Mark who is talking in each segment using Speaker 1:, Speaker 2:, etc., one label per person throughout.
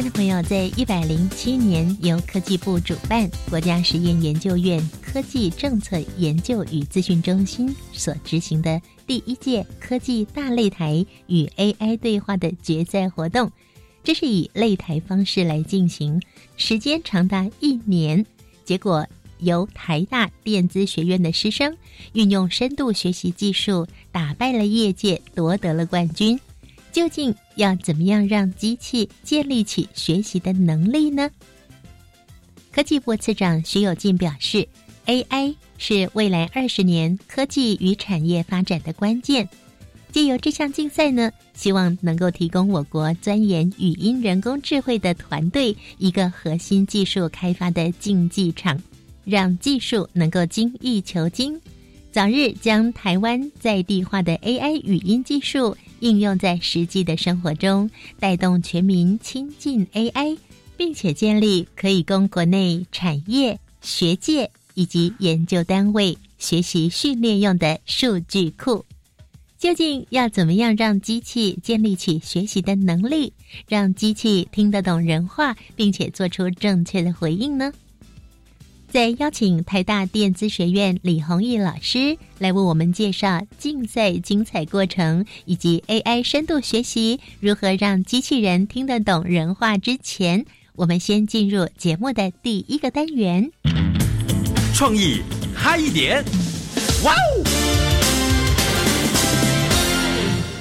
Speaker 1: 观众朋友，在一百零七年，由科技部主办、国家实验研究院科技政策研究与资讯中心所执行的第一届科技大擂台与 AI 对话的决赛活动，这是以擂台方式来进行，时间长达一年。结果由台大电资学院的师生运用深度学习技术，打败了业界，夺得了冠军。究竟要怎么样让机器建立起学习的能力呢？科技部次长徐有进表示，AI 是未来二十年科技与产业发展的关键。借由这项竞赛呢，希望能够提供我国钻研语音人工智慧的团队一个核心技术开发的竞技场，让技术能够精益求精，早日将台湾在地化的 AI 语音技术。应用在实际的生活中，带动全民亲近 AI，并且建立可以供国内产业、学界以及研究单位学习训练用的数据库。究竟要怎么样让机器建立起学习的能力，让机器听得懂人话，并且做出正确的回应呢？在邀请台大电资学院李宏毅老师来为我们介绍竞赛精彩过程以及 AI 深度学习如何让机器人听得懂人话之前，我们先进入节目的第一个单元。
Speaker 2: 创意嗨一点，哇哦！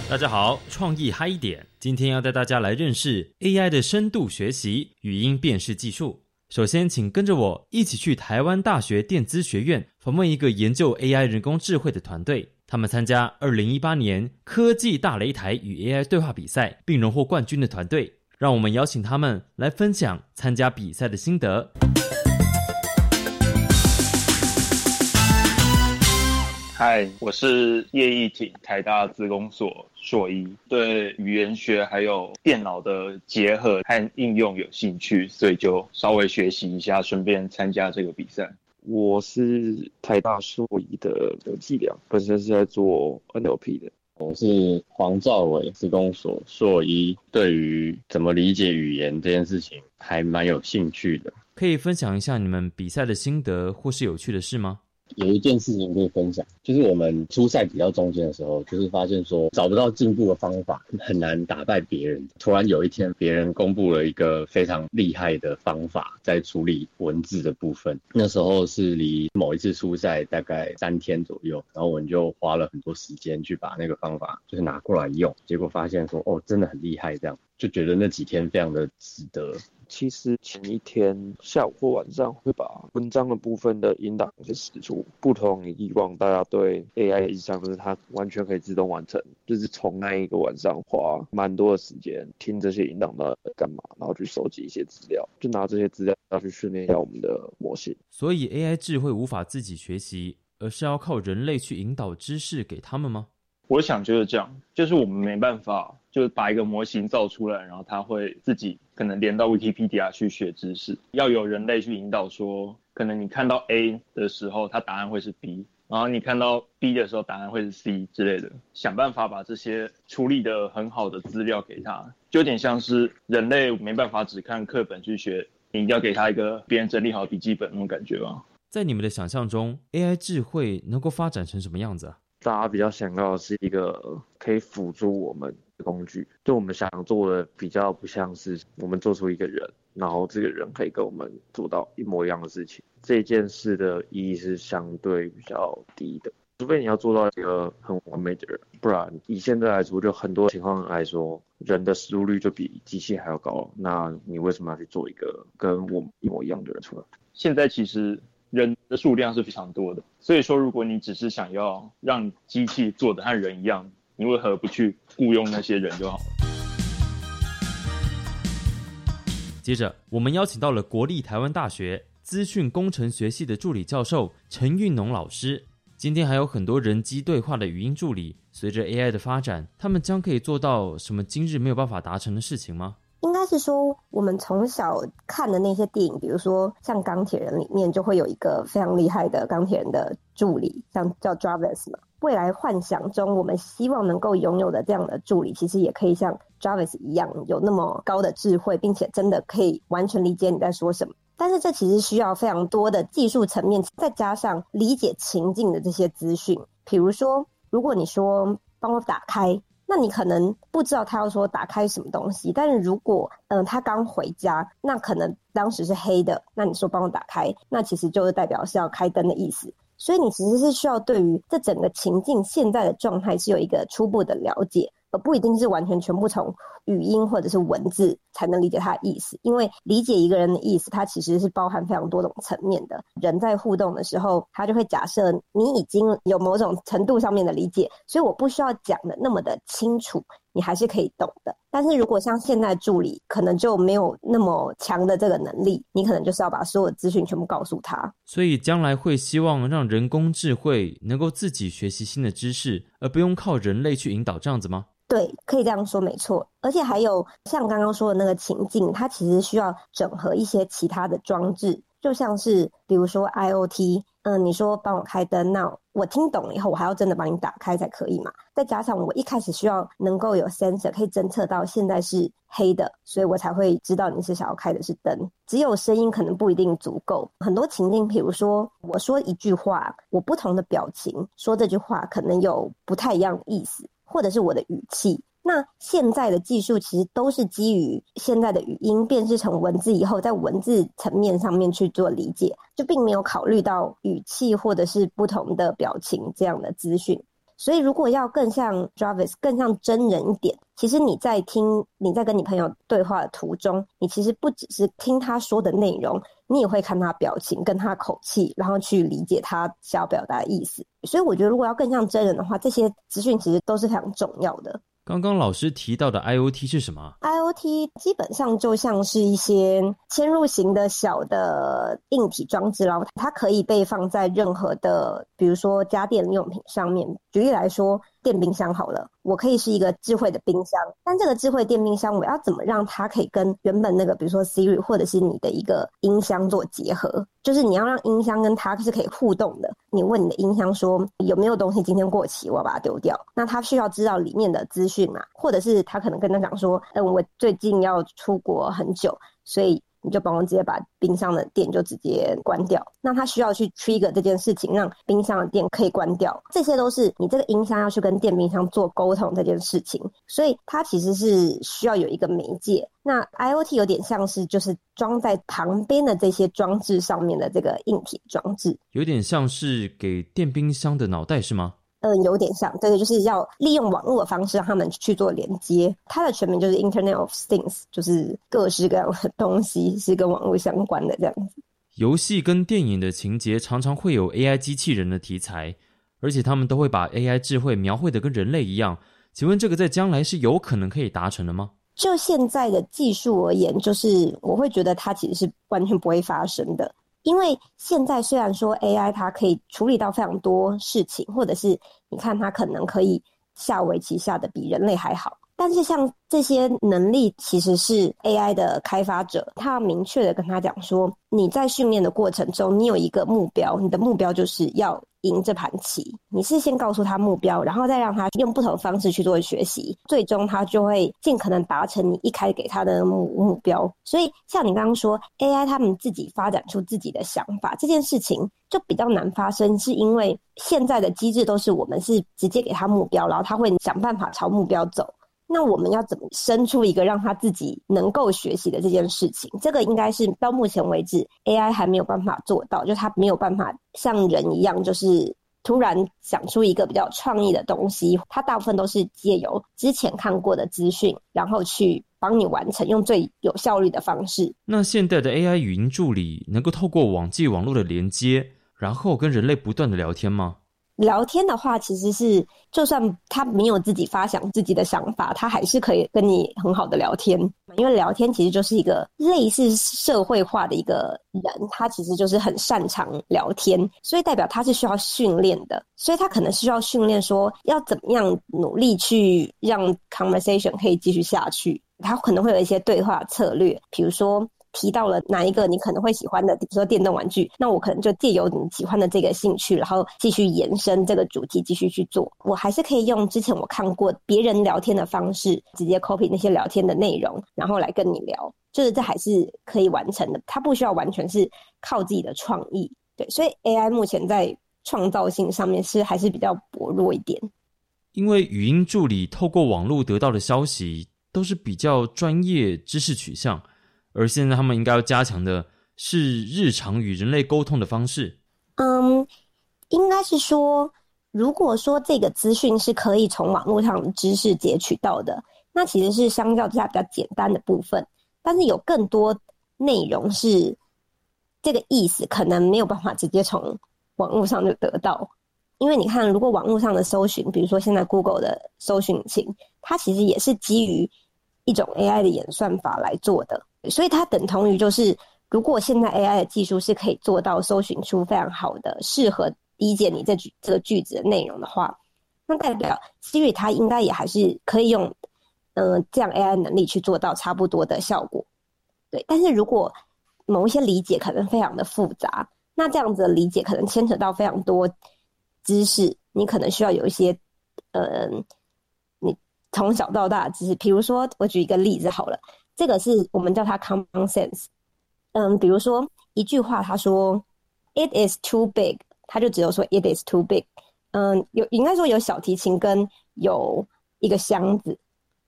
Speaker 2: 大家好，创意嗨一点，今天要带大家来认识 AI 的深度学习语音辨识技术。首先，请跟着我一起去台湾大学电资学院访问一个研究 AI 人工智慧的团队。他们参加二零一八年科技大擂台与 AI 对话比赛，并荣获冠军的团队。让我们邀请他们来分享参加比赛的心得。
Speaker 3: 嗨，我是叶义挺，台大资工所硕一，对语言学还有电脑的结合和应用有兴趣，所以就稍微学习一下，顺便参加这个比赛。
Speaker 4: 我是台大硕一的刘继良，本身是在做 NLP 的。
Speaker 5: 我是黄兆伟，资工所硕一，对于怎么理解语言这件事情还蛮有兴趣的。
Speaker 2: 可以分享一下你们比赛的心得或是有趣的事吗？
Speaker 5: 有一件事情可以分享，就是我们初赛比较中间的时候，就是发现说找不到进步的方法，很难打败别人。突然有一天，别人公布了一个非常厉害的方法，在处理文字的部分。那时候是离某一次初赛大概三天左右，然后我们就花了很多时间去把那个方法就是拿过来用，结果发现说哦，真的很厉害，这样就觉得那几天非常的值得。
Speaker 4: 其实前一天下午或晚上会把文章的部分的引导给使出，不同于以往大家对 AI 的印象，就是它完全可以自动完成，就是从那一个晚上花蛮多的时间听这些音档的干嘛，然后去收集一些资料，就拿这些资料要去训练一下我们的模型。
Speaker 2: 所以 AI 智慧无法自己学习，而是要靠人类去引导知识给他们吗？
Speaker 3: 我想就是这样，就是我们没办法，就是把一个模型造出来，然后它会自己可能连到 Wikipedia 去学知识，要有人类去引导，说可能你看到 A 的时候，它答案会是 B，然后你看到 B 的时候，答案会是 C 之类的，想办法把这些处理的很好的资料给他，就有点像是人类没办法只看课本去学，你一定要给他一个别人整理好笔记本那种感觉吧。
Speaker 2: 在你们的想象中，AI 智慧能够发展成什么样子啊？
Speaker 4: 大家比较想要的是一个可以辅助我们的工具，就我们想做的比较不像是我们做出一个人，然后这个人可以跟我们做到一模一样的事情。这件事的意义是相对比较低的，除非你要做到一个很完美的人，不然以现在来说，就很多情况来说，人的失误率就比机器还要高。那你为什么要去做一个跟我们一模一样的人出来？
Speaker 3: 现在其实。人的数量是非常多的，所以说，如果你只是想要让机器做的和人一样，你为何不去雇佣那些人就好了？
Speaker 2: 接着，我们邀请到了国立台湾大学资讯工程学系的助理教授陈运农老师。今天还有很多人机对话的语音助理，随着 AI 的发展，他们将可以做到什么今日没有办法达成的事情吗？
Speaker 6: 应该是说，我们从小看的那些电影，比如说像《钢铁人》里面，就会有一个非常厉害的钢铁人的助理，像叫 Jarvis 嘛。未来幻想中，我们希望能够拥有的这样的助理，其实也可以像 Jarvis 一样，有那么高的智慧，并且真的可以完全理解你在说什么。但是这其实需要非常多的技术层面，再加上理解情境的这些资讯。比如说，如果你说帮我打开，那你可能不知道他要说打开什么东西。但是如果嗯他刚回家，那可能当时是黑的，那你说帮我打开，那其实就是代表是要开灯的意思。所以你其实是需要对于这整个情境现在的状态是有一个初步的了解。而不一定是完全全部从语音或者是文字才能理解他的意思，因为理解一个人的意思，它其实是包含非常多种层面的。人在互动的时候，他就会假设你已经有某种程度上面的理解，所以我不需要讲的那么的清楚，你还是可以懂的。但是如果像现在助理，可能就没有那么强的这个能力，你可能就是要把所有资讯全部告诉他。
Speaker 2: 所以将来会希望让人工智慧能够自己学习新的知识，而不用靠人类去引导，这样子吗？
Speaker 6: 对，可以这样说，没错。而且还有像刚刚说的那个情境，它其实需要整合一些其他的装置，就像是比如说 IOT，嗯，你说帮我开灯，那我听懂了以后，我还要真的帮你打开才可以嘛？再加上我一开始需要能够有 sensor 可以侦测到现在是黑的，所以我才会知道你是想要开的是灯。只有声音可能不一定足够，很多情境，比如说我说一句话，我不同的表情说这句话，可能有不太一样的意思。或者是我的语气，那现在的技术其实都是基于现在的语音辨识成文字以后，在文字层面上面去做理解，就并没有考虑到语气或者是不同的表情这样的资讯。所以，如果要更像 Jarvis，更像真人一点，其实你在听你在跟你朋友对话的途中，你其实不只是听他说的内容，你也会看他表情跟他口气，然后去理解他想要表达的意思。所以，我觉得如果要更像真人的话，这些资讯其实都是非常重要的。
Speaker 2: 刚刚老师提到的 IOT 是什么
Speaker 6: ？IOT 基本上就像是一些嵌入型的小的硬体装置，然后它可以被放在任何的，比如说家电用品上面。举例来说。电冰箱好了，我可以是一个智慧的冰箱，但这个智慧电冰箱，我要怎么让它可以跟原本那个，比如说 Siri 或者是你的一个音箱做结合？就是你要让音箱跟它是可以互动的。你问你的音箱说有没有东西今天过期，我要把它丢掉。那它需要知道里面的资讯嘛？或者是他可能跟他讲说，嗯，我最近要出国很久，所以。你就帮我直接把冰箱的电就直接关掉，那他需要去 trigger 这件事情，让冰箱的电可以关掉，这些都是你这个音箱要去跟电冰箱做沟通这件事情，所以它其实是需要有一个媒介。那 IOT 有点像是就是装在旁边的这些装置上面的这个硬体装置，
Speaker 2: 有点像是给电冰箱的脑袋是吗？
Speaker 6: 嗯，有点像，对，就是要利用网络的方式让他们去做连接。它的全名就是 Internet of Things，就是各式各样的东西是跟网络相关的这样子。
Speaker 2: 游戏跟电影的情节常常会有 AI 机器人的题材，而且他们都会把 AI 智慧描绘的跟人类一样。请问这个在将来是有可能可以达成的吗？
Speaker 6: 就现在的技术而言，就是我会觉得它其实是完全不会发生的。因为现在虽然说 AI 它可以处理到非常多事情，或者是你看它可能可以下围棋下的比人类还好，但是像这些能力其实是 AI 的开发者，他要明确的跟他讲说，你在训练的过程中，你有一个目标，你的目标就是要。赢这盘棋，你是先告诉他目标，然后再让他用不同方式去做学习，最终他就会尽可能达成你一开给他的目目标。所以，像你刚刚说，AI 他们自己发展出自己的想法这件事情，就比较难发生，是因为现在的机制都是我们是直接给他目标，然后他会想办法朝目标走。那我们要怎么生出一个让他自己能够学习的这件事情？这个应该是到目前为止 AI 还没有办法做到，就他没有办法像人一样，就是突然想出一个比较创意的东西。他大部分都是借由之前看过的资讯，然后去帮你完成，用最有效率的方式。
Speaker 2: 那现在的 AI 语音助理能够透过网际网络的连接，然后跟人类不断的聊天吗？
Speaker 6: 聊天的话，其实是就算他没有自己发想自己的想法，他还是可以跟你很好的聊天。因为聊天其实就是一个类似社会化的一个人，他其实就是很擅长聊天，所以代表他是需要训练的。所以他可能需要训练，说要怎么样努力去让 conversation 可以继续下去。他可能会有一些对话策略，比如说。提到了哪一个你可能会喜欢的，比如说电动玩具，那我可能就借由你喜欢的这个兴趣，然后继续延伸这个主题，继续去做。我还是可以用之前我看过别人聊天的方式，直接 copy 那些聊天的内容，然后来跟你聊，就是这还是可以完成的。它不需要完全是靠自己的创意，对。所以 AI 目前在创造性上面是还是比较薄弱一点。
Speaker 2: 因为语音助理透过网络得到的消息都是比较专业知识取向。而现在，他们应该要加强的是日常与人类沟通的方式。
Speaker 6: 嗯，应该是说，如果说这个资讯是可以从网络上的知识截取到的，那其实是相较之下比较简单的部分。但是有更多内容是这个意思，可能没有办法直接从网络上就得到。因为你看，如果网络上的搜寻，比如说现在 Google 的搜寻引擎，它其实也是基于一种 AI 的演算法来做的。所以它等同于就是，如果现在 AI 的技术是可以做到搜寻出非常好的、适合理解你这句这个句子的内容的话，那代表 Siri 它应该也还是可以用，嗯，这样 AI 能力去做到差不多的效果。对，但是如果某一些理解可能非常的复杂，那这样子的理解可能牵扯到非常多知识，你可能需要有一些，嗯，你从小到大的知识，比如说我举一个例子好了。这个是我们叫它 common sense。嗯，比如说一句话，他说 "It is too big"，他就只有说 "It is too big"。嗯，有应该说有小提琴跟有一个箱子，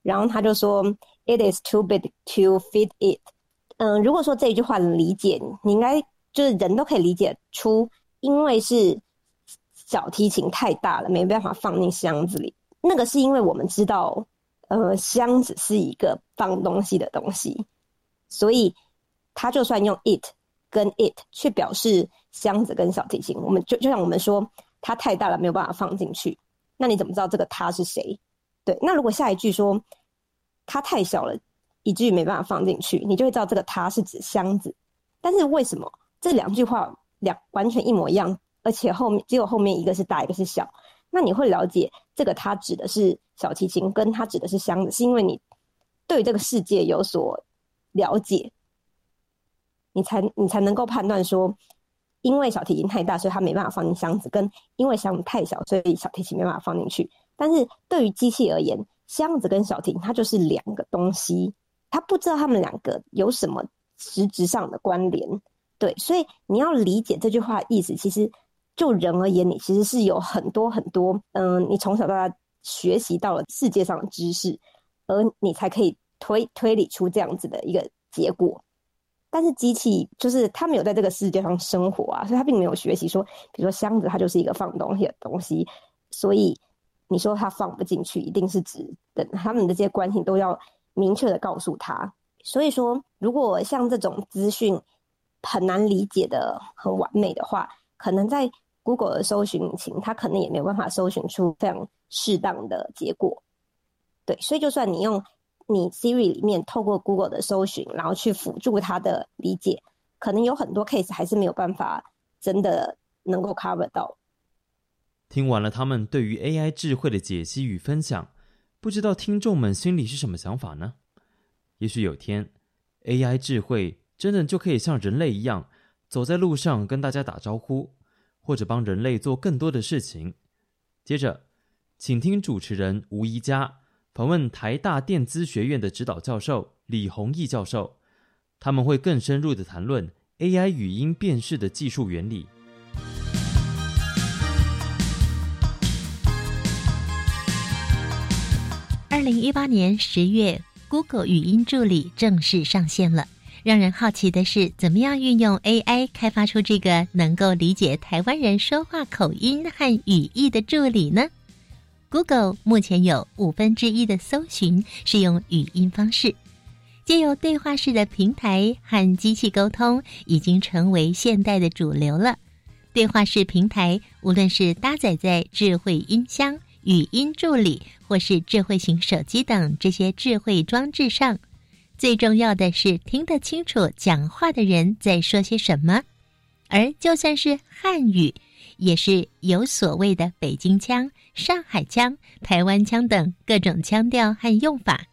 Speaker 6: 然后他就说 "It is too big to fit it"。嗯，如果说这一句话能理解，你应该就是人都可以理解出，因为是小提琴太大了，没办法放进箱子里。那个是因为我们知道。呃，箱子是一个放东西的东西，所以他就算用 it 跟 it 去表示箱子跟小提琴，我们就就像我们说它太大了没有办法放进去，那你怎么知道这个它是谁？对，那如果下一句说它太小了，以至于没办法放进去，你就会知道这个它是指箱子。但是为什么这两句话两完全一模一样，而且后面只有后面一个是大，一个是小？那你会了解这个它指的是小提琴，跟它指的是箱子，是因为你对这个世界有所了解，你才你才能够判断说，因为小提琴太大，所以它没办法放进箱子，跟因为箱子太小，所以小提琴没办法放进去。但是对于机器而言，箱子跟小提琴它就是两个东西，它不知道它们两个有什么实质上的关联。对，所以你要理解这句话意思，其实。就人而言，你其实是有很多很多，嗯，你从小到大学习到了世界上的知识，而你才可以推推理出这样子的一个结果。但是机器就是它没有在这个世界上生活啊，所以它并没有学习说，比如说箱子它就是一个放东西的东西，所以你说它放不进去，一定是指等他们的这些关系都要明确的告诉他。所以说，如果像这种资讯很难理解的很完美的话，可能在 Google 的搜寻引擎，它可能也没有办法搜寻出非常适当的结果。对，所以就算你用你 Siri 里面透过 Google 的搜寻，然后去辅助它的理解，可能有很多 case 还是没有办法真的能够 cover 到。
Speaker 2: 听完了他们对于 AI 智慧的解析与分享，不知道听众们心里是什么想法呢？也许有天 AI 智慧真的就可以像人类一样。走在路上跟大家打招呼，或者帮人类做更多的事情。接着，请听主持人吴怡佳访问台大电资学院的指导教授李宏毅教授，他们会更深入的谈论 AI 语音辨识的技术原理。
Speaker 7: 二零一八年十月，Google 语音助理正式上线了。让人好奇的是，怎么样运用 AI 开发出这个能够理解台湾人说话口音和语义的助理呢？Google 目前有五分之一的搜寻是用语音方式，借由对话式的平台和机器沟通，已经成为现代的主流了。对话式平台，无论是搭载在智慧音箱、语音助理或是智慧型手机等这些智慧装置上，最重要的是听得清楚讲话的人在说些什么。而就算是汉语，也是有所谓的北京腔、上海腔、台湾腔等各种腔调和用法。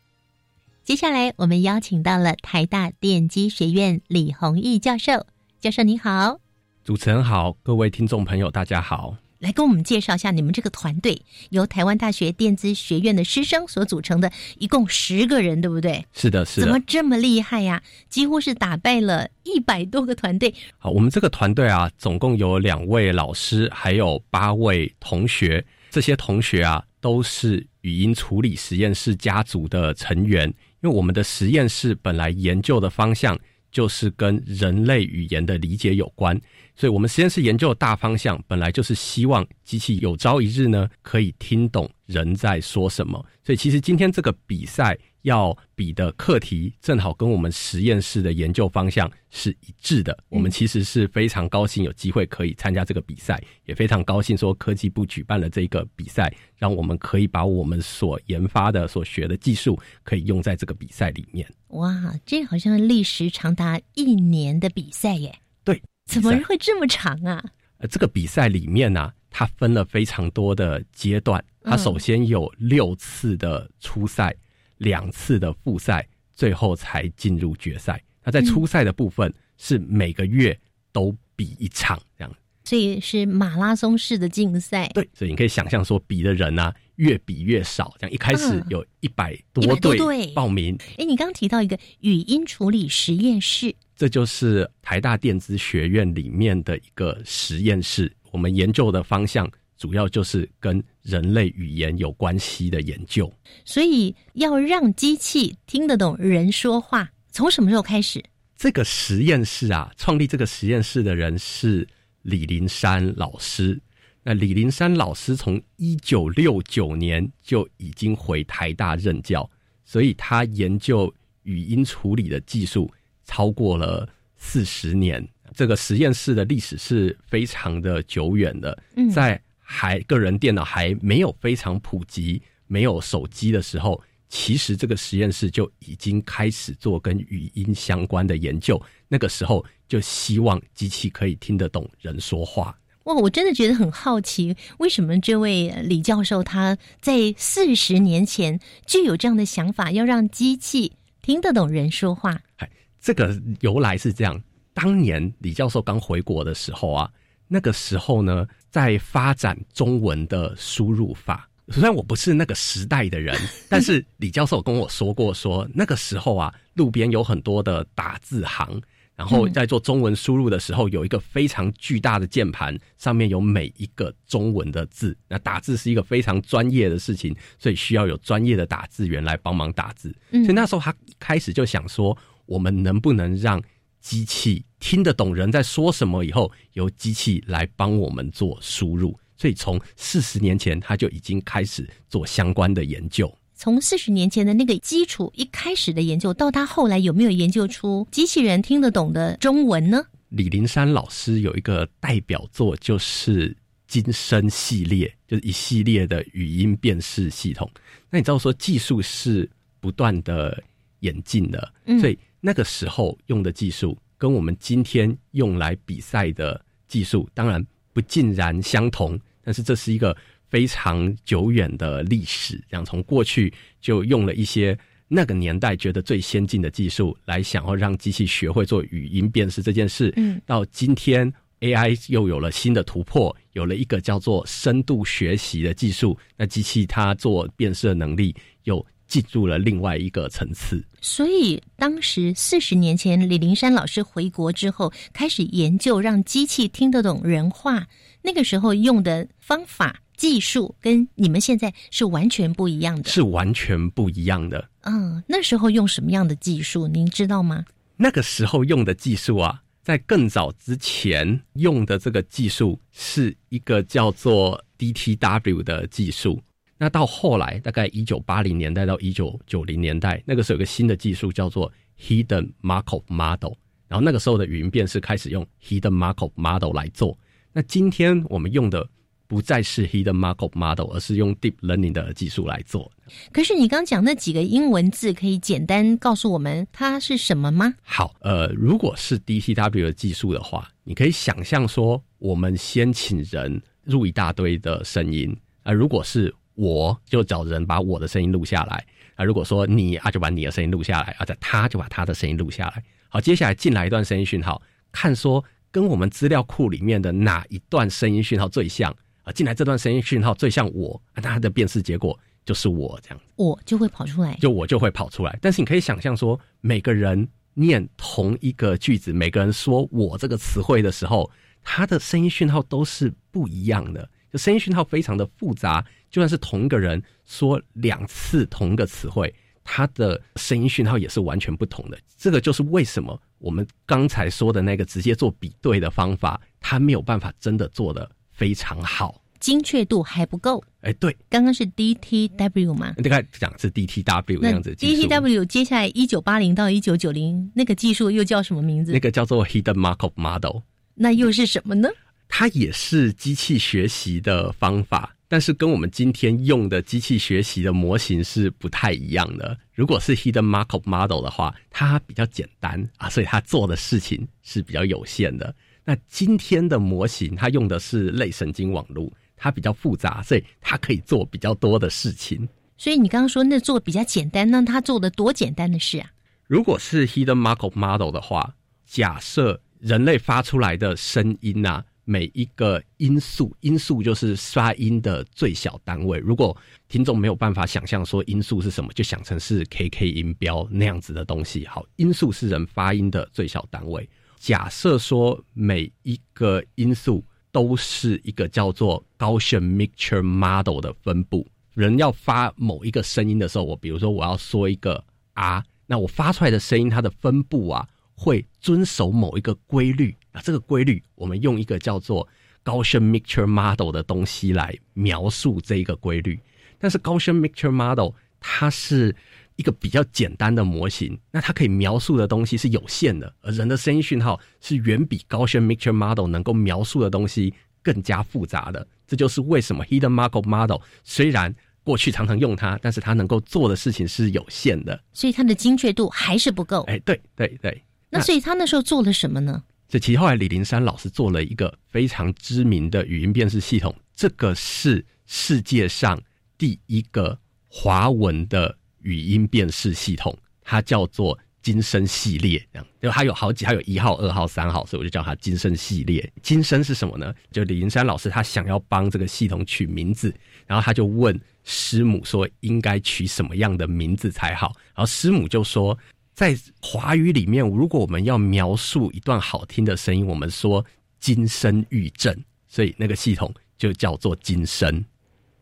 Speaker 7: 接下来，我们邀请到了台大电机学院李宏毅教授。教授你好，
Speaker 8: 主持人好，各位听众朋友大家好。
Speaker 7: 来跟我们介绍一下你们这个团队，由台湾大学电子学院的师生所组成的，一共十个人，对不对？
Speaker 8: 是的，是的。
Speaker 7: 怎么这么厉害呀？几乎是打败了一百多个团队。
Speaker 8: 好，我们这个团队啊，总共有两位老师，还有八位同学。这些同学啊，都是语音处理实验室家族的成员。因为我们的实验室本来研究的方向就是跟人类语言的理解有关，所以我们实验室研究的大方向本来就是希望机器有朝一日呢可以听懂人在说什么。所以其实今天这个比赛。要比的课题正好跟我们实验室的研究方向是一致的，我们其实是非常高兴有机会可以参加这个比赛，也非常高兴说科技部举办了这个比赛，让我们可以把我们所研发的、所学的技术可以用在这个比赛里面。
Speaker 7: 哇，这好像历时长达一年的比赛耶！
Speaker 8: 对，
Speaker 7: 怎么会这么长啊？
Speaker 8: 呃，这个比赛里面呢，它分了非常多的阶段，它首先有六次的初赛。两次的复赛，最后才进入决赛。那在初赛的部分是每个月都比一场这样，
Speaker 7: 所以是马拉松式的竞赛。
Speaker 8: 对，所以你可以想象说，比的人呢越比越少。这样一开始有一百多队报名。
Speaker 7: 哎，你刚刚提到一个语音处理实验室，
Speaker 8: 这就是台大电子学院里面的一个实验室。我们研究的方向。主要就是跟人类语言有关系的研究，
Speaker 7: 所以要让机器听得懂人说话，从什么时候开始？
Speaker 8: 这个实验室啊，创立这个实验室的人是李林山老师。那李林山老师从一九六九年就已经回台大任教，所以他研究语音处理的技术超过了四十年。这个实验室的历史是非常的久远的，在。还个人电脑还没有非常普及，没有手机的时候，其实这个实验室就已经开始做跟语音相关的研究。那个时候就希望机器可以听得懂人说话。
Speaker 7: 哇，我真的觉得很好奇，为什么这位李教授他在四十年前就有这样的想法，要让机器听得懂人说话？
Speaker 8: 哎，这个由来是这样：当年李教授刚回国的时候啊。那个时候呢，在发展中文的输入法。虽然我不是那个时代的人，但是李教授跟我说过，说那个时候啊，路边有很多的打字行，然后在做中文输入的时候，有一个非常巨大的键盘，上面有每一个中文的字。那打字是一个非常专业的事情，所以需要有专业的打字员来帮忙打字。所以那时候他开始就想说，我们能不能让机器听得懂人在说什么，以后由机器来帮我们做输入。所以从四十年前他就已经开始做相关的研究。
Speaker 7: 从四十年前的那个基础一开始的研究，到他后来有没有研究出机器人听得懂的中文呢？
Speaker 8: 李林山老师有一个代表作，就是金声系列，就是一系列的语音辨识系统。那你知道说技术是不断的演进的，所以。那个时候用的技术跟我们今天用来比赛的技术，当然不尽然相同。但是这是一个非常久远的历史，这样从过去就用了一些那个年代觉得最先进的技术，来想要让机器学会做语音辨识这件事。嗯，到今天 AI 又有了新的突破，有了一个叫做深度学习的技术，那机器它做辨识的能力又。进入了另外一个层次，
Speaker 7: 所以当时四十年前，李林山老师回国之后，开始研究让机器听得懂人话。那个时候用的方法、技术跟你们现在是完全不一样的，
Speaker 8: 是完全不一样的。
Speaker 7: 嗯，那时候用什么样的技术，您知道吗？
Speaker 8: 那个时候用的技术啊，在更早之前用的这个技术是一个叫做 DTW 的技术。那到后来，大概一九八零年代到一九九零年代，那个时候有个新的技术叫做 Hidden Markov Model，然后那个时候的语音辨识开始用 Hidden Markov Model 来做。那今天我们用的不再是 Hidden Markov Model，而是用 Deep Learning 的技术来做。
Speaker 7: 可是你刚讲那几个英文字，可以简单告诉我们它是什么吗？
Speaker 8: 好，呃，如果是 DTW 的技术的话，你可以想象说，我们先请人录一大堆的声音，啊、如果是我就找人把我的声音录下来，啊，如果说你啊就把你的声音录下来，啊，再他就把他的声音录下来。好，接下来进来一段声音讯号，看说跟我们资料库里面的哪一段声音讯号最像啊？进来这段声音讯号最像我，那它的辨识结果就是我这样。
Speaker 7: 我就会跑出来。
Speaker 8: 就我就会跑出来。但是你可以想象说，每个人念同一个句子，每个人说我这个词汇的时候，他的声音讯号都是不一样的，就声音讯号非常的复杂。就算是同一个人说两次同一个词汇，它的声音讯号也是完全不同的。这个就是为什么我们刚才说的那个直接做比对的方法，它没有办法真的做的非常好。
Speaker 7: 精确度还不够。
Speaker 8: 哎，对，
Speaker 7: 刚刚是 DTW 嘛？
Speaker 8: 大概讲是 DTW 那样子。
Speaker 7: DTW 接下来一九八零到一九九零那个技术又叫什么名字？
Speaker 8: 那个叫做 Hidden Markov Model。
Speaker 7: 那又是什么呢？
Speaker 8: 它也是机器学习的方法，但是跟我们今天用的机器学习的模型是不太一样的。如果是 Hidden Markov Model 的话，它比较简单啊，所以它做的事情是比较有限的。那今天的模型，它用的是类神经网络，它比较复杂，所以它可以做比较多的事情。
Speaker 7: 所以你刚刚说那做比较简单，那它做的多简单的事啊？
Speaker 8: 如果是 Hidden Markov Model 的话，假设人类发出来的声音啊，每一个音素，音素就是发音的最小单位。如果听众没有办法想象说音素是什么，就想成是 KK 音标那样子的东西。好，音素是人发音的最小单位。假设说每一个音素都是一个叫做 Gaussian Mixture Model 的分布。人要发某一个声音的时候，我比如说我要说一个啊，那我发出来的声音它的分布啊，会遵守某一个规律啊。这个规律我们用一个叫做 Gaussian Mixture Model 的东西来描述这一个规律。但是 Gaussian Mixture Model 它是一个比较简单的模型，那它可以描述的东西是有限的，而人的声音讯号是远比 Gaussian Mixture Model 能够描述的东西更加复杂的。这就是为什么 Hidden Markov Model 虽然过去常常用它，但是它能够做的事情是有限的。
Speaker 7: 所以它的精确度还是不够。
Speaker 8: 哎，对对对。
Speaker 7: 那所以他那时候做了什么呢？
Speaker 8: 这其实后来李林山老师做了一个非常知名的语音辨识系统，这个是世界上第一个华文的语音辨识系统，它叫做金声系列。这样，就它有好几，它有一号、二号、三号，所以我就叫它金声系列。金声是什么呢？就李林山老师他想要帮这个系统取名字，然后他就问师母说应该取什么样的名字才好，然后师母就说。在华语里面，如果我们要描述一段好听的声音，我们说金声玉振，所以那个系统就叫做金声。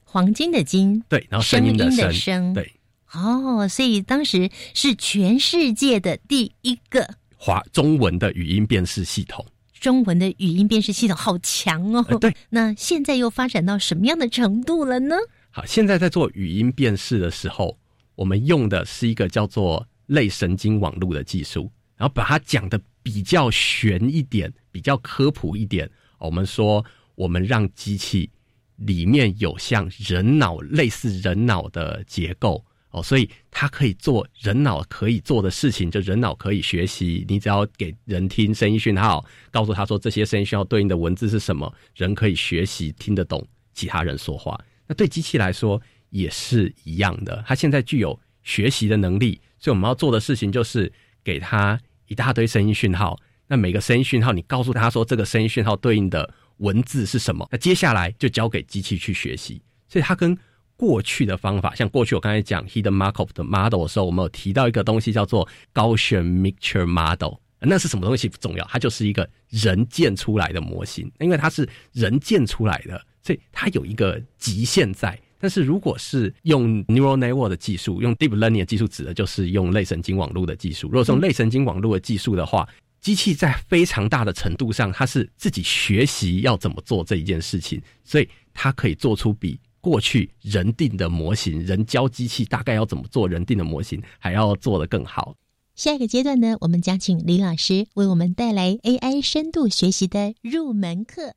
Speaker 7: 黄金的金，
Speaker 8: 对，然后声音的
Speaker 7: 声，
Speaker 8: 声对。
Speaker 7: 哦，所以当时是全世界的第一个
Speaker 8: 华中文的语音辨识系统。
Speaker 7: 中文的语音辨识系统好强哦！
Speaker 8: 呃、对，
Speaker 7: 那现在又发展到什么样的程度了呢？
Speaker 8: 好，现在在做语音辨识的时候，我们用的是一个叫做。类神经网络的技术，然后把它讲的比较玄一点，比较科普一点。我们说，我们让机器里面有像人脑类似人脑的结构哦，所以它可以做人脑可以做的事情，就人脑可以学习。你只要给人听声音讯号，告诉他说这些声音讯号对应的文字是什么，人可以学习听得懂其他人说话。那对机器来说也是一样的，它现在具有学习的能力。所以我们要做的事情就是给他一大堆声音讯号，那每个声音讯号你告诉他说这个声音讯号对应的文字是什么，那接下来就交给机器去学习。所以它跟过去的方法，像过去我刚才讲 Hidden Markup 的 model 的时候，我们有提到一个东西叫做 Gaussian Mixture Model，那是什么东西不重要，它就是一个人建出来的模型，因为它是人建出来的，所以它有一个极限在。但是如果是用 neural network 的技术，用 deep learning 的技术，指的就是用类神经网络的技术。如果是用类神经网络的技术的话，机器在非常大的程度上，它是自己学习要怎么做这一件事情，所以它可以做出比过去人定的模型，人教机器大概要怎么做人定的模型，还要做得更好。
Speaker 7: 下一个阶段呢，我们将请李老师为我们带来 AI 深度学习的入门课。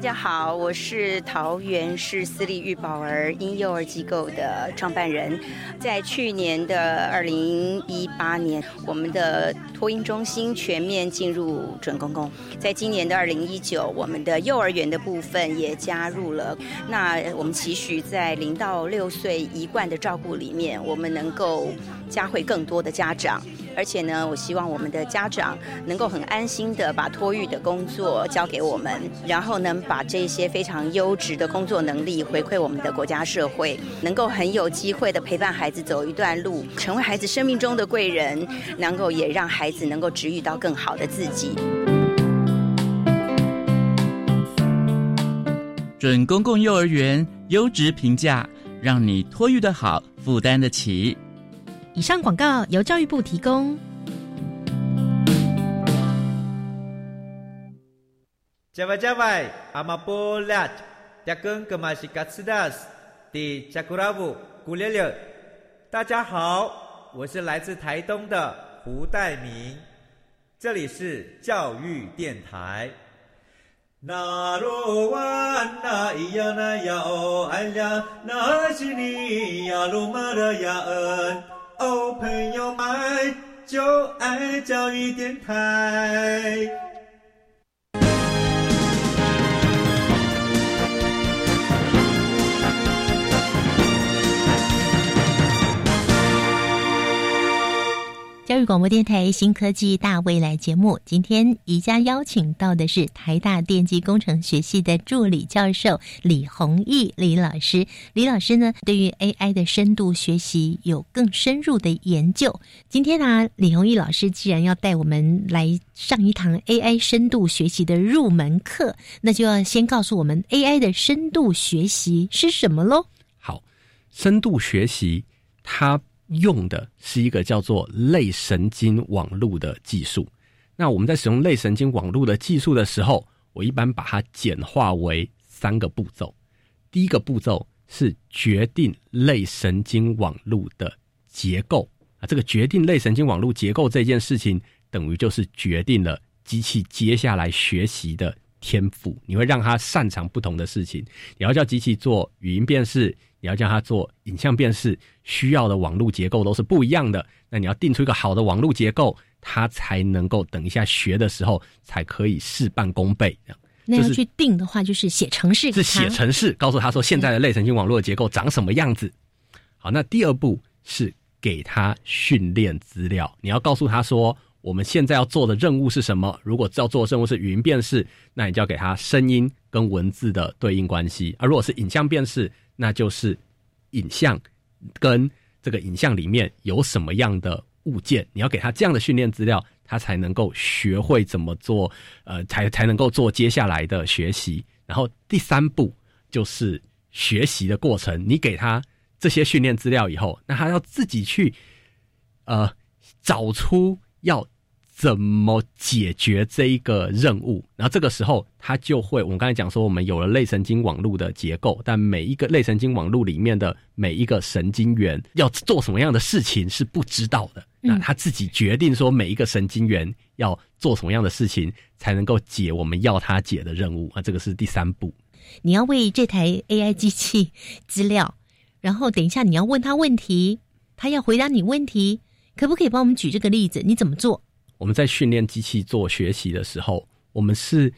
Speaker 9: 大家好，我是桃园市私立育宝儿婴幼儿机构的创办人。在去年的二零一八年，我们的托婴中心全面进入准公共。在今年的二零一九，我们的幼儿园的部分也加入了。那我们期许在零到六岁一贯的照顾里面，我们能够加会更多的家长。而且呢，我希望我们的家长能够很安心的把托育的工作交给我们，然后呢，把这些非常优质的工作能力回馈我们的国家社会，能够很有机会的陪伴孩子走一段路，成为孩子生命中的贵人，能够也让孩子能够治愈到更好的自己。
Speaker 10: 准公共幼儿园优质评价，让你托育的好，负担得起。
Speaker 7: 以上广告由教育部提供。
Speaker 11: 加外加外，阿玛波拉，加根格玛西卡斯达斯，的加古拉布古列列。大家好，我是来自台东的胡代明，这里是教育电台。那罗哇那咿呀那呀哦哎呀，那是你呀鲁玛的呀恩。哦，朋友们，就爱教育电台。
Speaker 7: 教育广播电台新科技大未来节目，今天宜家邀请到的是台大电机工程学系的助理教授李宏毅李老师。李老师呢，对于 AI 的深度学习有更深入的研究。今天呢，李宏毅老师既然要带我们来上一堂 AI 深度学习的入门课，那就要先告诉我们 AI 的深度学习是什么喽。
Speaker 8: 好，深度学习它。用的是一个叫做类神经网络的技术。那我们在使用类神经网络的技术的时候，我一般把它简化为三个步骤。第一个步骤是决定类神经网络的结构啊，这个决定类神经网络结构这件事情，等于就是决定了机器接下来学习的天赋。你会让它擅长不同的事情，你要叫机器做语音辨识。你要叫它做影像辨识，需要的网络结构都是不一样的。那你要定出一个好的网络结构，它才能够等一下学的时候才可以事半功倍。这样，
Speaker 7: 那要去定的话，就是写程式，
Speaker 8: 是写程式，告诉他说现在的类神经网络结构长什么样子。好，那第二步是给他训练资料。你要告诉他说，我们现在要做的任务是什么？如果要做的任务是语音辨识，那你就要给他声音跟文字的对应关系；而如果是影像辨识，那就是影像跟这个影像里面有什么样的物件，你要给他这样的训练资料，他才能够学会怎么做，呃，才才能够做接下来的学习。然后第三步就是学习的过程，你给他这些训练资料以后，那他要自己去呃找出要。怎么解决这一个任务？然后这个时候，他就会，我们刚才讲说，我们有了类神经网络的结构，但每一个类神经网络里面的每一个神经元要做什么样的事情是不知道的。那他自己决定说，每一个神经元要做什么样的事情，才能够解我们要他解的任务啊？这个是第三步。
Speaker 7: 你要为这台 AI 机器资料，然后等一下你要问他问题，他要回答你问题，可不可以帮我们举这个例子？你怎么做？
Speaker 8: 我们在训练机器做学习的时候，我们是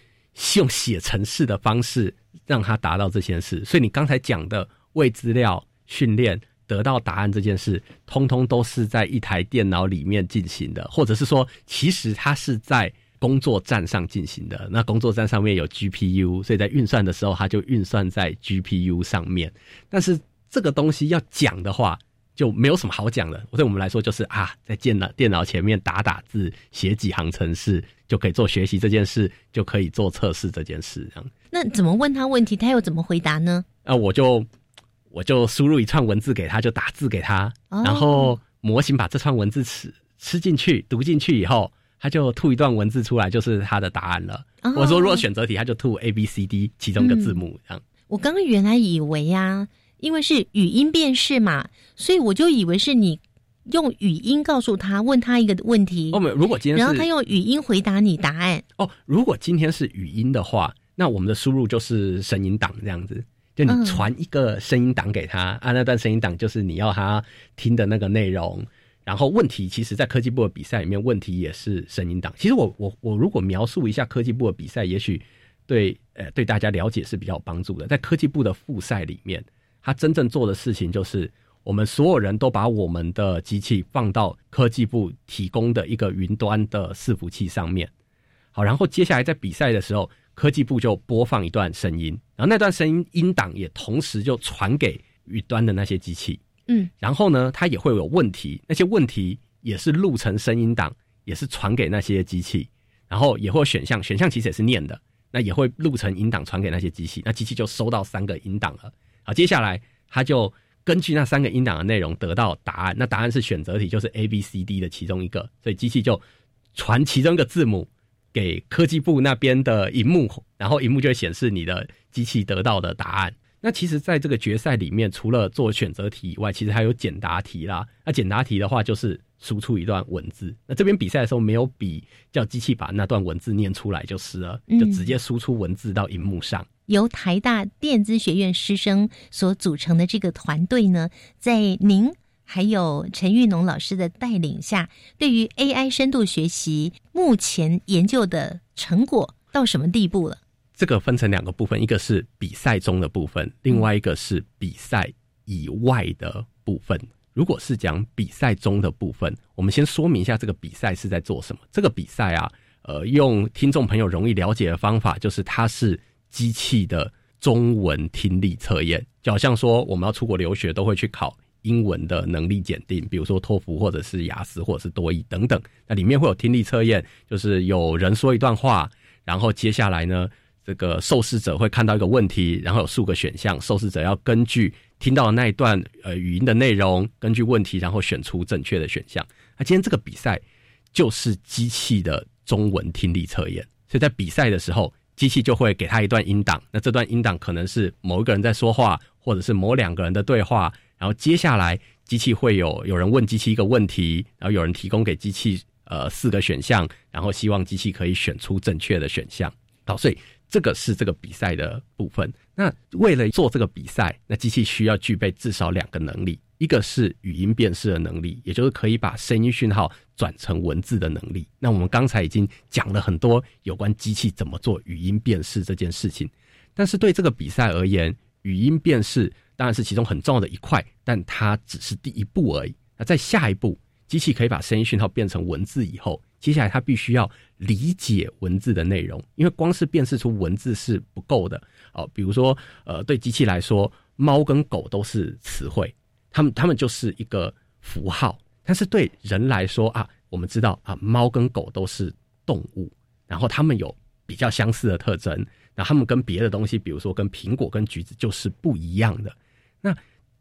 Speaker 8: 用写程式的方式让它达到这件事。所以你刚才讲的为资料训练得到答案这件事，通通都是在一台电脑里面进行的，或者是说，其实它是在工作站上进行的。那工作站上面有 GPU，所以在运算的时候，它就运算在 GPU 上面。但是这个东西要讲的话，就没有什么好讲的。对我们来说，就是啊，在电脑电脑前面打打字，写几行程式，就可以做学习这件事，就可以做测试这件事。这样，
Speaker 7: 那怎么问他问题，他又怎么回答呢？
Speaker 8: 啊，我就我就输入一串文字给他，就打字给他，然后模型把这串文字吃吃进去，读进去以后，他就吐一段文字出来，就是他的答案了。我说，如果选择题，他就吐 A B C D 其中一个字母这样。
Speaker 7: 我刚刚原来以为呀，因为是语音辨识嘛，所以我就以为是你用语音告诉他，问他一个问题。
Speaker 8: 哦，没有，如果今天
Speaker 7: 然后他用语音回答你答案。
Speaker 8: 哦，如果今天是语音的话，那我们的输入就是声音档这样子。就你传一个声音档给他，啊，那段声音档就是你要他听的那个内容。然后问题，其实，在科技部的比赛里面，问题也是声音档。其实我我我如果描述一下科技部的比赛，也许对呃对大家了解是比较有帮助的。在科技部的复赛里面，他真正做的事情就是，我们所有人都把我们的机器放到科技部提供的一个云端的伺服器上面。好，然后接下来在比赛的时候。科技部就播放一段声音，然后那段声音音档也同时就传给云端的那些机器，
Speaker 7: 嗯，
Speaker 8: 然后呢，它也会有问题，那些问题也是录成声音档，也是传给那些机器，然后也会有选项，选项其实也是念的，那也会录成音档传给那些机器，那机器就收到三个音档了。好，接下来他就根据那三个音档的内容得到答案，那答案是选择题，就是 A B C D 的其中一个，所以机器就传其中一个字母。给科技部那边的荧幕，然后荧幕就会显示你的机器得到的答案。那其实，在这个决赛里面，除了做选择题以外，其实还有简答题啦。那简答题的话，就是输出一段文字。那这边比赛的时候，没有比叫机器把那段文字念出来就是了，就直接输出文字到荧幕上。
Speaker 7: 由台大电子学院师生所组成的这个团队呢，在您。还有陈玉农老师的带领下，对于 AI 深度学习目前研究的成果到什么地步了？
Speaker 8: 这个分成两个部分，一个是比赛中的部分，另外一个是比赛以外的部分。如果是讲比赛中的部分，我们先说明一下这个比赛是在做什么。这个比赛啊，呃，用听众朋友容易了解的方法，就是它是机器的中文听力测验，就好像说我们要出国留学都会去考。英文的能力检定，比如说托福或者是雅思或者是多义等等，那里面会有听力测验，就是有人说一段话，然后接下来呢，这个受试者会看到一个问题，然后有数个选项，受试者要根据听到的那一段呃语音的内容，根据问题，然后选出正确的选项。那今天这个比赛就是机器的中文听力测验，所以在比赛的时候，机器就会给他一段音档，那这段音档可能是某一个人在说话，或者是某两个人的对话。然后接下来，机器会有有人问机器一个问题，然后有人提供给机器呃四个选项，然后希望机器可以选出正确的选项。好，所以这个是这个比赛的部分。那为了做这个比赛，那机器需要具备至少两个能力，一个是语音辨识的能力，也就是可以把声音讯号转成文字的能力。那我们刚才已经讲了很多有关机器怎么做语音辨识这件事情，但是对这个比赛而言，语音辨识。当然是其中很重要的一块，但它只是第一步而已。那在下一步，机器可以把声音讯号变成文字以后，接下来它必须要理解文字的内容，因为光是辨识出文字是不够的。哦，比如说，呃，对机器来说，猫跟狗都是词汇，它们它们就是一个符号。但是对人来说啊，我们知道啊，猫跟狗都是动物，然后它们有比较相似的特征，那它们跟别的东西，比如说跟苹果跟橘子就是不一样的。那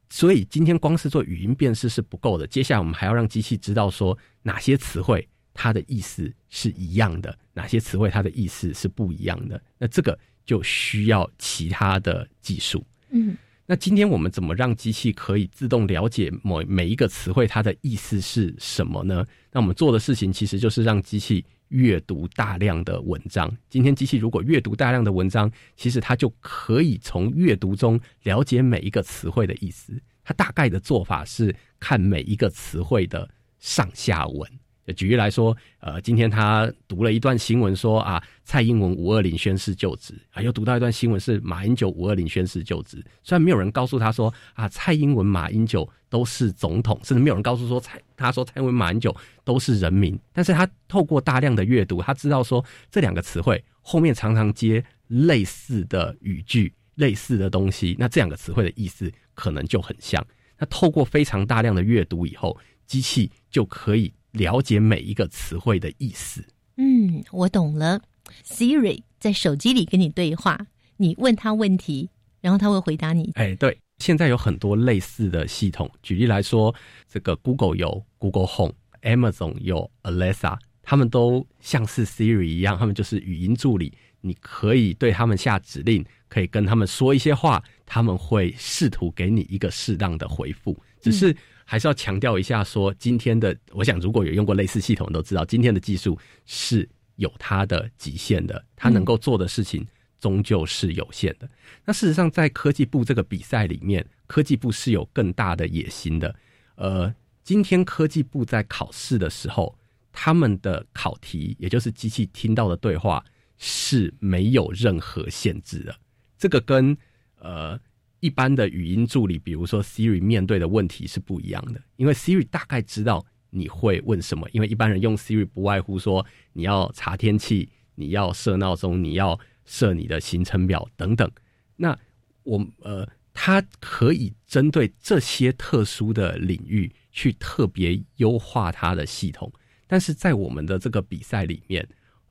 Speaker 8: 所以今天光是做语音辨识是不够的，接下来我们还要让机器知道说哪些词汇它的意思是一样的，哪些词汇它的意思是不一样的。那这个就需要其他的技术。
Speaker 7: 嗯，
Speaker 8: 那今天我们怎么让机器可以自动了解某每一个词汇它的意思是什么呢？那我们做的事情其实就是让机器。阅读大量的文章。今天机器如果阅读大量的文章，其实它就可以从阅读中了解每一个词汇的意思。它大概的做法是看每一个词汇的上下文。举例来说，呃，今天他读了一段新闻，说啊，蔡英文五二零宣誓就职啊，又读到一段新闻是马英九五二零宣誓就职。虽然没有人告诉他说啊，蔡英文、马英九都是总统，甚至没有人告诉说蔡，他说蔡英文、马英九都是人民，但是他透过大量的阅读，他知道说这两个词汇后面常常接类似的语句、类似的东西，那这两个词汇的意思可能就很像。那透过非常大量的阅读以后，机器就可以了解每一个词汇的意思。
Speaker 7: 嗯，我懂了。Siri 在手机里跟你对话，你问他问题，然后他会回答你。
Speaker 8: 哎，对，现在有很多类似的系统。举例来说，这个 Google 有 Google Home，Amazon 有 Alexa，他们都像是 Siri 一样，他们就是语音助理。你可以对他们下指令，可以跟他们说一些话，他们会试图给你一个适当的回复。只是还是要强调一下，说今天的，我想如果有用过类似系统，都知道今天的技术是有它的极限的，它能够做的事情终究是有限的。那事实上，在科技部这个比赛里面，科技部是有更大的野心的。呃，今天科技部在考试的时候，他们的考题，也就是机器听到的对话。是没有任何限制的，这个跟呃一般的语音助理，比如说 Siri 面对的问题是不一样的。因为 Siri 大概知道你会问什么，因为一般人用 Siri 不外乎说你要查天气，你要设闹钟，你要设你的行程表等等。那我呃，它可以针对这些特殊的领域去特别优化它的系统，但是在我们的这个比赛里面。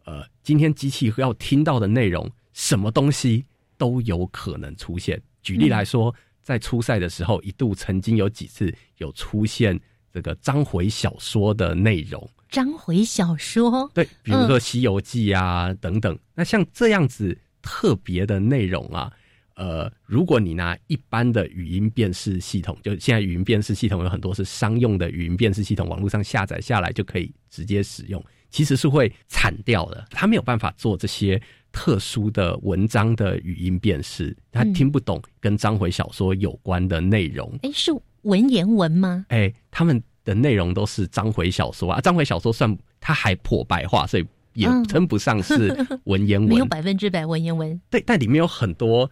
Speaker 8: 呃，今天机器要听到的内容，什么东西都有可能出现。举例来说，在初赛的时候，一度曾经有几次有出现这个章回小说的内容。
Speaker 7: 章回小说，
Speaker 8: 对，比如说《西游记》啊等等。那像这样子特别的内容啊，呃，如果你拿一般的语音辨识系统，就现在语音辨识系统有很多是商用的语音辨识系统，网络上下载下来就可以直接使用。其实是会惨掉的，他没有办法做这些特殊的文章的语音辨识，他听不懂跟章回小说有关的内容。
Speaker 7: 哎，是文言文吗？
Speaker 8: 哎，他们的内容都是章回小说啊，章回小说算它还破白话，所以也称不上是 文言文，
Speaker 7: 没有百分之百文言文。
Speaker 8: 对，但里面有很多。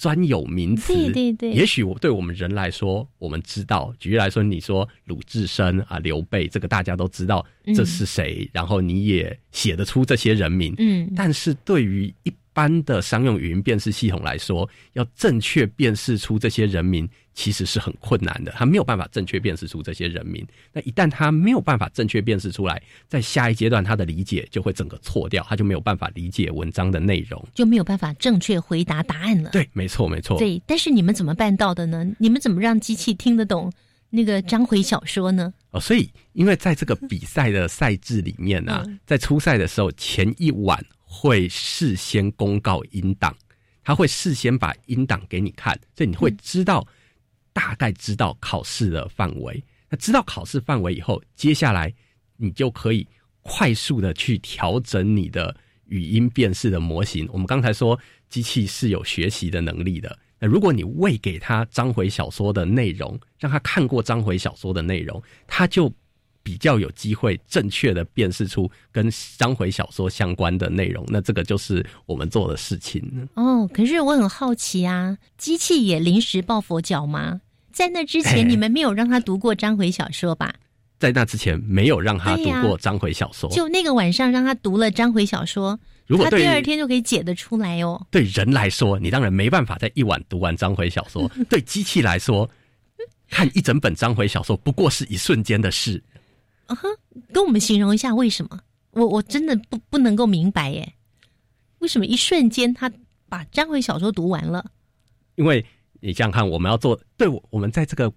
Speaker 8: 专有名词，
Speaker 7: 对对对，
Speaker 8: 也许我对我们人来说，我们知道。举例来说，你说鲁智深啊，刘备，这个大家都知道这是谁，然后你也写得出这些人名。嗯，但是对于一般的商用语音辨识系统来说，要正确辨识出这些人名。其实是很困难的，他没有办法正确辨识出这些人名。那一旦他没有办法正确辨识出来，在下一阶段他的理解就会整个错掉，他就没有办法理解文章的内容，
Speaker 7: 就没有办法正确回答答案了。
Speaker 8: 对，没错，没错。
Speaker 7: 对，但是你们怎么办到的呢？你们怎么让机器听得懂那个章回小说呢？
Speaker 8: 哦，所以因为在这个比赛的赛制里面啊，在初赛的时候前一晚会事先公告音档，他会事先把音档给你看，所以你会知道。大概知道考试的范围，那知道考试范围以后，接下来你就可以快速的去调整你的语音辨识的模型。我们刚才说机器是有学习的能力的，那如果你喂给他章回小说的内容，让他看过章回小说的内容，他就。比较有机会正确的辨识出跟章回小说相关的内容，那这个就是我们做的事情。
Speaker 7: 哦，可是我很好奇啊，机器也临时抱佛脚吗？在那之前，你们没有让他读过章回小说吧？
Speaker 8: 在那之前，没有让他读过章回小说。
Speaker 7: 就那个晚上让他读了章回小说，
Speaker 8: 如果
Speaker 7: 他第二天就可以解得出来哦。
Speaker 8: 对人来说，你当然没办法在一晚读完章回小说。对机器来说，看一整本章回小说不过是一瞬间的事。
Speaker 7: 啊哈，跟我们形容一下为什么？我我真的不不能够明白耶，为什么一瞬间他把章回小说读完了？
Speaker 8: 因为你想想看，我们要做，对我我们在这个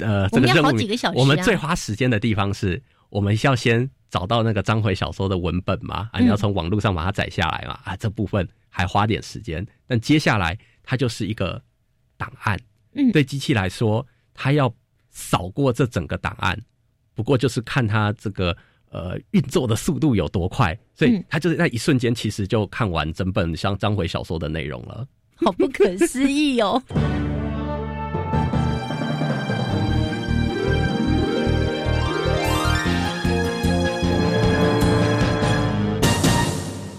Speaker 8: 呃这个任务里，我们最花时间的地方是，我们要先找到那个章回小说的文本嘛，啊，你要从网络上把它载下来嘛，啊，这部分还花点时间，但接下来它就是一个档案，嗯，对机器来说，它要扫过这整个档案。不过就是看它这个呃运作的速度有多快，所以它就是在一瞬间其实就看完整本像章回小说的内容了，
Speaker 7: 好不可思议哦！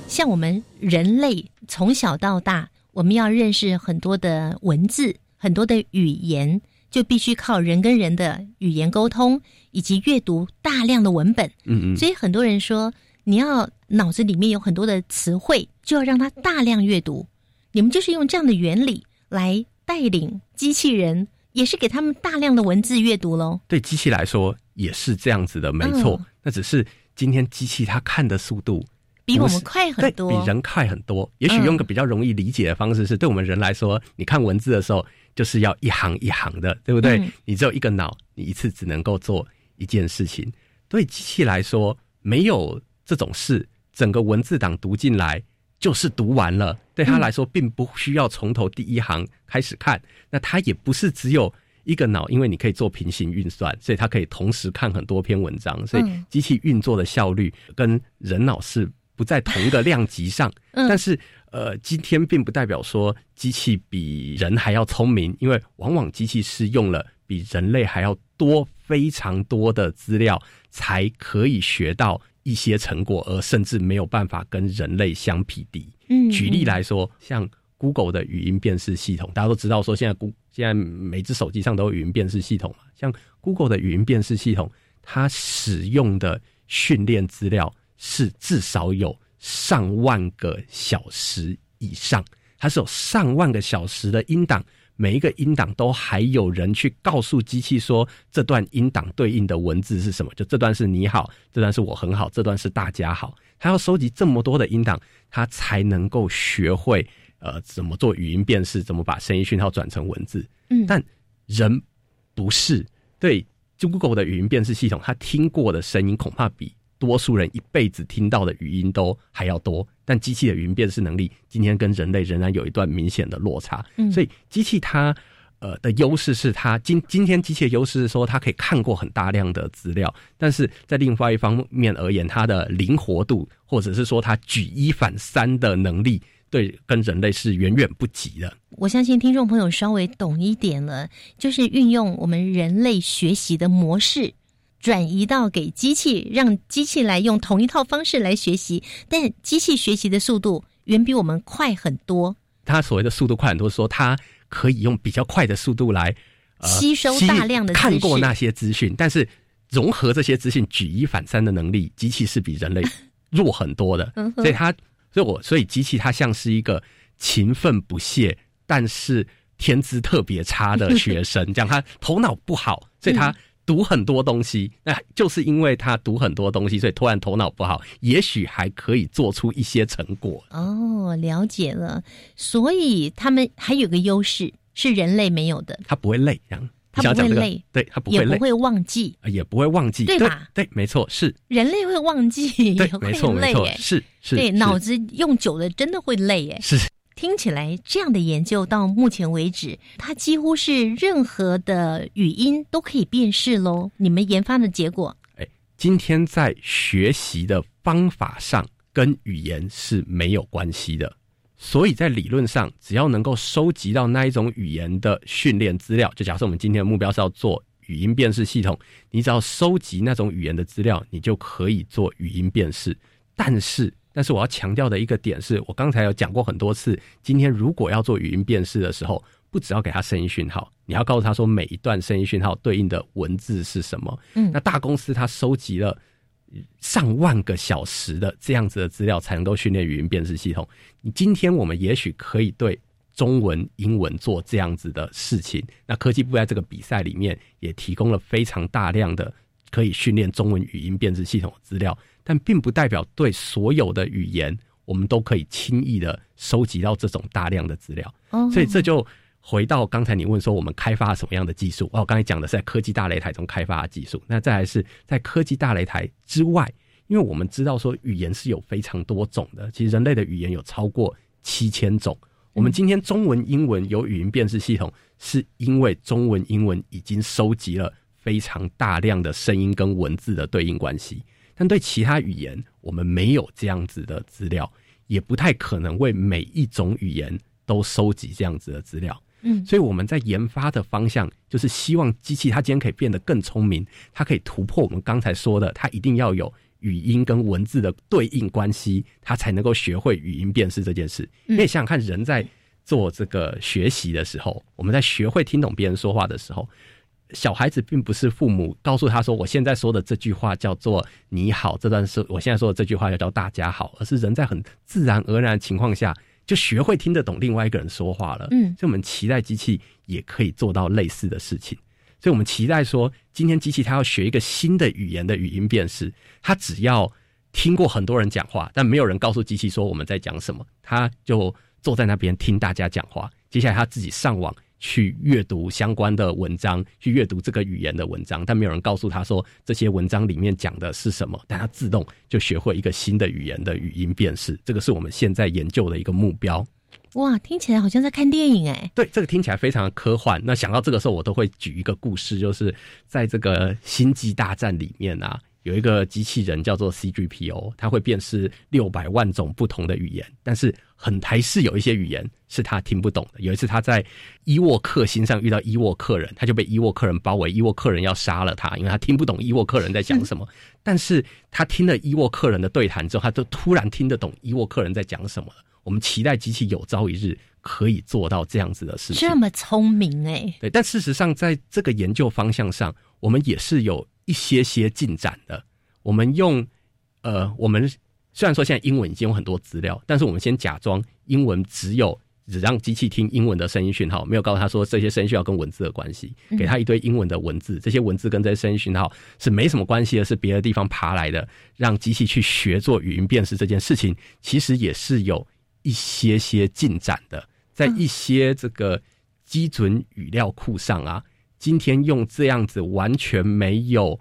Speaker 7: 像我们人类从小到大，我们要认识很多的文字，很多的语言。就必须靠人跟人的语言沟通，以及阅读大量的文本。嗯嗯。所以很多人说，你要脑子里面有很多的词汇，就要让他大量阅读。你们就是用这样的原理来带领机器人也是给他们大量的文字阅读喽。
Speaker 8: 对机器来说也是这样子的，没错。
Speaker 7: 嗯
Speaker 8: 那只是今天机器它看的速度
Speaker 7: 比我们快很多
Speaker 8: 比人快很多。也许用个比较容易理解的方式是，对我们人来说，你看文字的时候就是要一行一行的，对不对？
Speaker 7: 嗯
Speaker 8: 你只有一个脑，你一次只能够做一件事情。对机器来说，没有这种事，整个文字档读进来就是读完了。对他来说，并不需要从头第一行开始看。那他也不是只有一个脑，因为你可以做平行运算，所以他可以同时看很多篇文章。所以
Speaker 7: 嗯
Speaker 8: 机器运作的效率跟人脑是不在同一个量级上。
Speaker 7: 嗯
Speaker 8: 但是呃，今天并不代表说机器比人还要聪明，因为往往机器是用了比人类还要多非常多的资料，才可以学到一些成果，而甚至没有办法跟人类相匹敌。
Speaker 7: 嗯
Speaker 8: 举例来说，像 Google 的语音辨识系统，大家都知道说现在 Go 现在每只手机上都有语音辨识系统嘛。像 Google 的语音辨识系统，它使用的训练资料是至少有上万个小时以上，它是有上万个小时的音档，每一个音档都还有人去告诉机器说这段音档对应的文字是什么，就这段是你好，这段是我很好，这段是大家好。他要收集这么多的音档，他才能够学会呃怎么做语音辨识，怎么把声音讯号转成文字。
Speaker 7: 嗯
Speaker 8: 但人不是对 Google 的语音辨识系统，他听过的声音恐怕比多数人一辈子听到的语音都还要多。但机器的语音辨识能力，今天跟人类仍然有一段明显的落差。
Speaker 7: 嗯
Speaker 8: 所以机器它呃的优势是它今今天机器的优势是说它可以看过很大量的资料，但是在另外一方面而言，它的灵活度或者是说它举一反三的能力，对跟人类是远远不及的。
Speaker 7: 我相信听众朋友稍微懂一点了，就是运用我们人类学习的模式。转移到给机器，让机器来用同一套方式来学习，但机器学习的速度远比我们快很多。
Speaker 8: 它所谓的速度快很多，说它可以用比较快的速度来、呃、
Speaker 7: 吸收大量的
Speaker 8: 看过那些资讯，但是融合这些资讯举一反三的能力，机器是比人类 弱很多的。
Speaker 7: 嗯
Speaker 8: 所以它，所以我所以机器它像是一个勤奋不懈，但是天资特别差的 学生，这样他头脑不好，所以他。读很多东西，那就是因为他读很多东西，所以突然头脑不好，也许还可以做出一些成果。
Speaker 7: 哦，了解了。所以他们还有个优势是人类没有的，
Speaker 8: 他不会累，这样
Speaker 7: 他不会累，
Speaker 8: 对他不会累，
Speaker 7: 也不会忘记，
Speaker 8: 呃也不会忘记，
Speaker 7: 对吧
Speaker 8: 对？没错，是，
Speaker 7: 人类会忘记，也
Speaker 8: 对，
Speaker 7: 会
Speaker 8: 没错，没错。是是，
Speaker 7: 对，脑子用久了真的会累耶。
Speaker 8: 是
Speaker 7: 听起来这样的研究到目前为止，它几乎是任何的语音都可以辨识喽。你们研发的结果，
Speaker 8: 今天在学习的方法上跟语言是没有关系的，所以在理论上，只要能够收集到那一种语言的训练资料，就假设我们今天的目标是要做语音辨识系统，你只要收集那种语言的资料，你就可以做语音辨识。但是，但是我要强调的一个点是，我刚才有讲过很多次，今天如果要做语音辨识的时候，不只要给他声音讯号，你要告诉他说每一段声音讯号对应的文字是什么。
Speaker 7: 嗯
Speaker 8: 那大公司它收集了上万个小时的这样子的资料，才能够训练语音辨识系统。你今天我们也许可以对中文、英文做这样子的事情。那科技部在这个比赛里面也提供了非常大量的可以训练中文语音辨识系统的资料，但并不代表对所有的语言我们都可以轻易的收集到这种大量的资料。
Speaker 7: 哦
Speaker 8: 所以这就回到刚才你问说我们开发什么样的技术？哦，刚才讲的是在科技大擂台中开发的技术。那再来是在科技大擂台之外，因为我们知道说语言是有非常多种的，其实人类的语言有超过七千种。我们今天中文、英文有语音辨识系统，是因为中文、英文已经收集了非常大量的声音跟文字的对应关系。但对其他语言，我们没有这样子的资料，也不太可能为每一种语言都收集这样子的资料。
Speaker 7: 嗯
Speaker 8: 所以我们在研发的方向就是希望机器它今天可以变得更聪明，它可以突破我们刚才说的，它一定要有语音跟文字的对应关系，它才能够学会语音辨识这件事。
Speaker 7: 嗯
Speaker 8: 因为想想看，人在做这个学习的时候，我们在学会听懂别人说话的时候，小孩子并不是父母告诉他说，我现在说的这句话叫做“你好”，这段是我现在说的这句话叫“大家好”，而是人在很自然而然的情况下就学会听得懂另外一个人说话了。
Speaker 7: 嗯，
Speaker 8: 所以我们期待机器也可以做到类似的事情。所以我们期待说，今天机器它要学一个新的语言的语音辨识，它只要听过很多人讲话，但没有人告诉机器说我们在讲什么，它就坐在那边听大家讲话。接下来它自己上网去阅读相关的文章，去阅读这个语言的文章，但没有人告诉他说这些文章里面讲的是什么，但他自动就学会一个新的语言的语音辨识。这个是我们现在研究的一个目标。
Speaker 7: 哇，听起来好像在看电影哎。
Speaker 8: 对，这个听起来非常的科幻。那想到这个时候，我都会举一个故事，就是在这个《星际大战》里面啊，有一个机器人叫做 CGPO，它会辨识六百万种不同的语言，但是很还是有一些语言是他听不懂的。有一次他在伊沃克星上遇到伊沃克人，他就被伊沃克人包围，伊沃克人要杀了他，因为他听不懂伊沃克人在讲什么。但是他听了伊沃克人的对谈之后，他就突然听得懂伊沃克人在讲什么了。我们期待机器有朝一日可以做到这样子的事情，
Speaker 7: 这么聪明哎。
Speaker 8: 对，但事实上，在这个研究方向上，我们也是有一些些进展的。我们用呃，我们虽然说现在英文已经有很多资料，但是我们先假装英文只有只让机器听英文的声音讯号，没有告诉他说这些声音讯号跟文字的关系，给他一堆英文的文字，这些文字跟这些声音讯号是没什么关系的，是别的地方爬来的，让机器去学做语音辨识这件事情，其实也是有。一些些进展的，在一些这个基准语料库上啊，今天用这样子完全没有